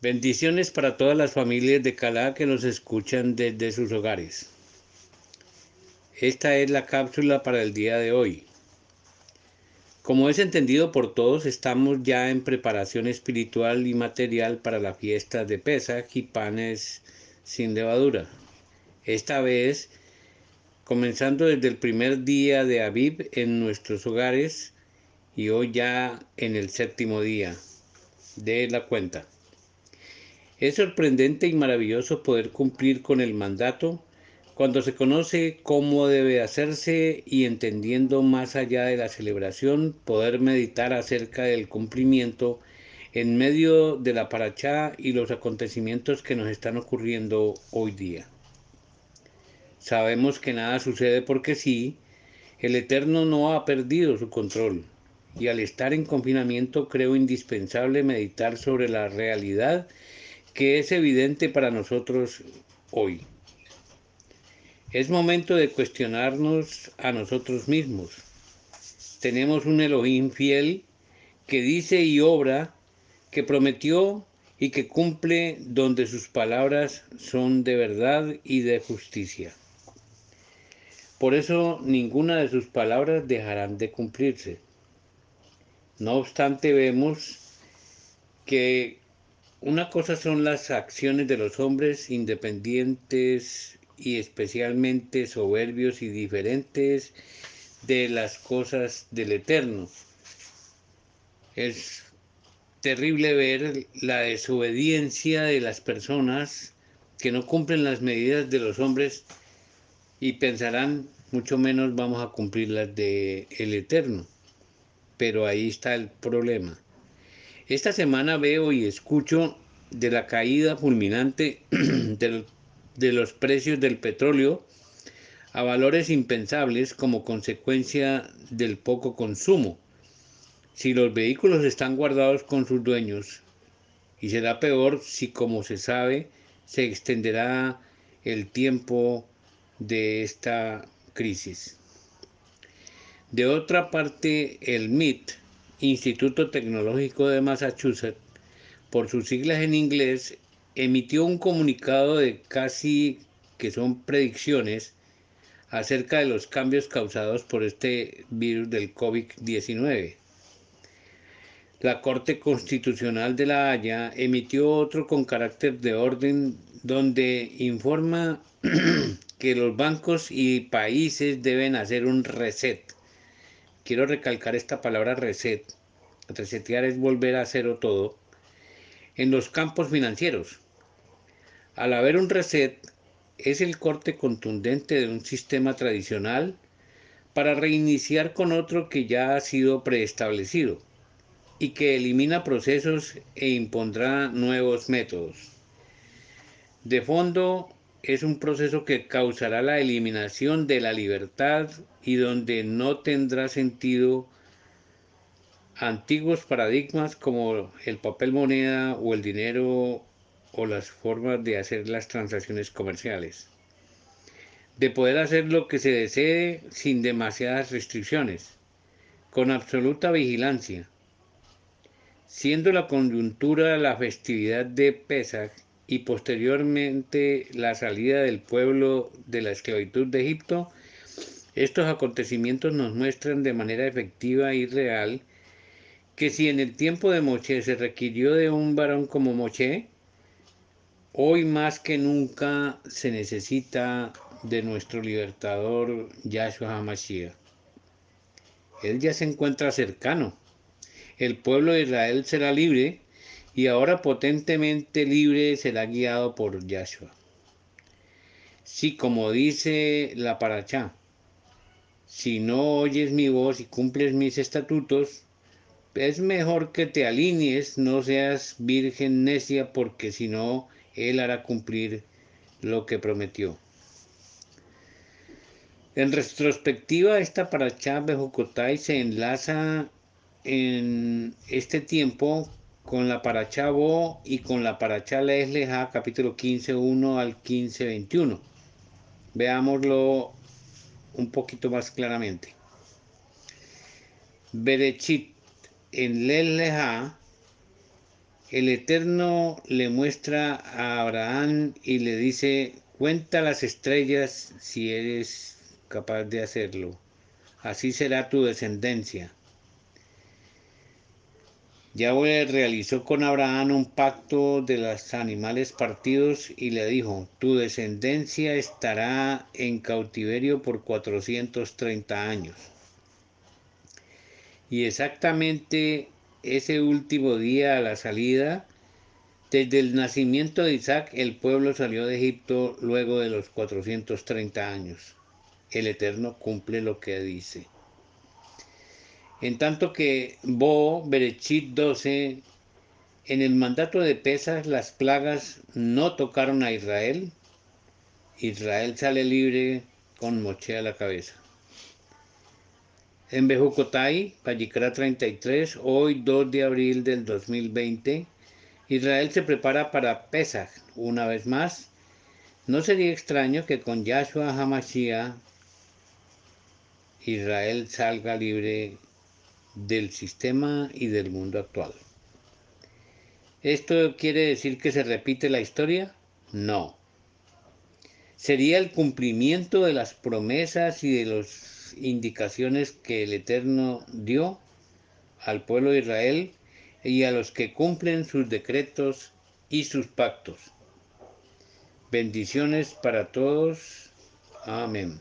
Bendiciones para todas las familias de Calá que nos escuchan desde sus hogares. Esta es la cápsula para el día de hoy. Como es entendido por todos, estamos ya en preparación espiritual y material para la fiesta de Pesach y panes sin levadura. Esta vez, comenzando desde el primer día de Aviv en nuestros hogares y hoy ya en el séptimo día de la cuenta. Es sorprendente y maravilloso poder cumplir con el mandato cuando se conoce cómo debe hacerse y entendiendo más allá de la celebración, poder meditar acerca del cumplimiento en medio de la parachá y los acontecimientos que nos están ocurriendo hoy día. Sabemos que nada sucede porque sí, el Eterno no ha perdido su control y al estar en confinamiento creo indispensable meditar sobre la realidad que es evidente para nosotros hoy. Es momento de cuestionarnos a nosotros mismos. Tenemos un Elohim fiel que dice y obra, que prometió y que cumple donde sus palabras son de verdad y de justicia. Por eso ninguna de sus palabras dejarán de cumplirse. No obstante, vemos que una cosa son las acciones de los hombres independientes y especialmente soberbios y diferentes de las cosas del Eterno. Es terrible ver la desobediencia de las personas que no cumplen las medidas de los hombres y pensarán mucho menos vamos a cumplir las de el Eterno. Pero ahí está el problema. Esta semana veo y escucho de la caída fulminante de los precios del petróleo a valores impensables como consecuencia del poco consumo. Si los vehículos están guardados con sus dueños, y será peor si, como se sabe, se extenderá el tiempo de esta crisis. De otra parte, el MIT, Instituto Tecnológico de Massachusetts, por sus siglas en inglés, emitió un comunicado de casi que son predicciones acerca de los cambios causados por este virus del COVID-19. La Corte Constitucional de La Haya emitió otro con carácter de orden donde informa que los bancos y países deben hacer un reset quiero recalcar esta palabra reset. Resetear es volver a cero todo. En los campos financieros. Al haber un reset, es el corte contundente de un sistema tradicional para reiniciar con otro que ya ha sido preestablecido y que elimina procesos e impondrá nuevos métodos. De fondo, es un proceso que causará la eliminación de la libertad y donde no tendrá sentido antiguos paradigmas como el papel moneda o el dinero o las formas de hacer las transacciones comerciales. De poder hacer lo que se desee sin demasiadas restricciones, con absoluta vigilancia. Siendo la coyuntura la festividad de Pesach y posteriormente la salida del pueblo de la esclavitud de Egipto, estos acontecimientos nos muestran de manera efectiva y real que si en el tiempo de Moche se requirió de un varón como Moche, hoy más que nunca se necesita de nuestro libertador Yahshua HaMashiach. Él ya se encuentra cercano. El pueblo de Israel será libre y ahora potentemente libre será guiado por Yahshua. Si como dice la Parachá, si no oyes mi voz y cumples mis estatutos, es mejor que te alinees, no seas virgen necia, porque si no, Él hará cumplir lo que prometió. En retrospectiva, esta Parachá Bejocotai se enlaza en este tiempo con la Parachá y con la Parachá Lesleja, capítulo 15, 1 al 15, 21. Veámoslo un poquito más claramente. Berechit en Lesleja el Eterno le muestra a Abraham y le dice, cuenta las estrellas si eres capaz de hacerlo. Así será tu descendencia. Yahweh realizó con Abraham un pacto de los animales partidos y le dijo, tu descendencia estará en cautiverio por 430 años. Y exactamente ese último día a la salida, desde el nacimiento de Isaac, el pueblo salió de Egipto luego de los 430 años. El Eterno cumple lo que dice. En tanto que Bo, Berechit 12, en el mandato de Pesas las plagas no tocaron a Israel. Israel sale libre con moche a la cabeza. En Bejucotay, Vallicra 33, hoy 2 de abril del 2020, Israel se prepara para Pesach una vez más. No sería extraño que con Yahshua Hamashiach Israel salga libre del sistema y del mundo actual. ¿Esto quiere decir que se repite la historia? No. Sería el cumplimiento de las promesas y de los indicaciones que el Eterno dio al pueblo de Israel y a los que cumplen sus decretos y sus pactos. Bendiciones para todos. Amén.